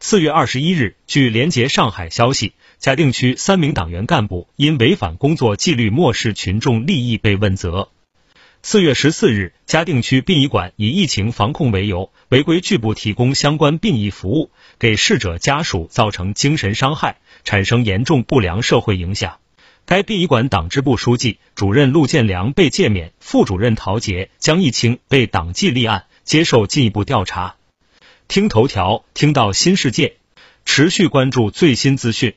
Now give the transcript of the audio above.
四月二十一日，据联结上海消息，嘉定区三名党员干部因违反工作纪律、漠视群众利益被问责。四月十四日，嘉定区殡仪馆以疫情防控为由，违规拒不提供相关殡仪服务，给逝者家属造成精神伤害，产生严重不良社会影响。该殡仪馆党支部书记、主任陆建良被诫免，副主任陶杰、江义清被党纪立案，接受进一步调查。听头条，听到新世界，持续关注最新资讯。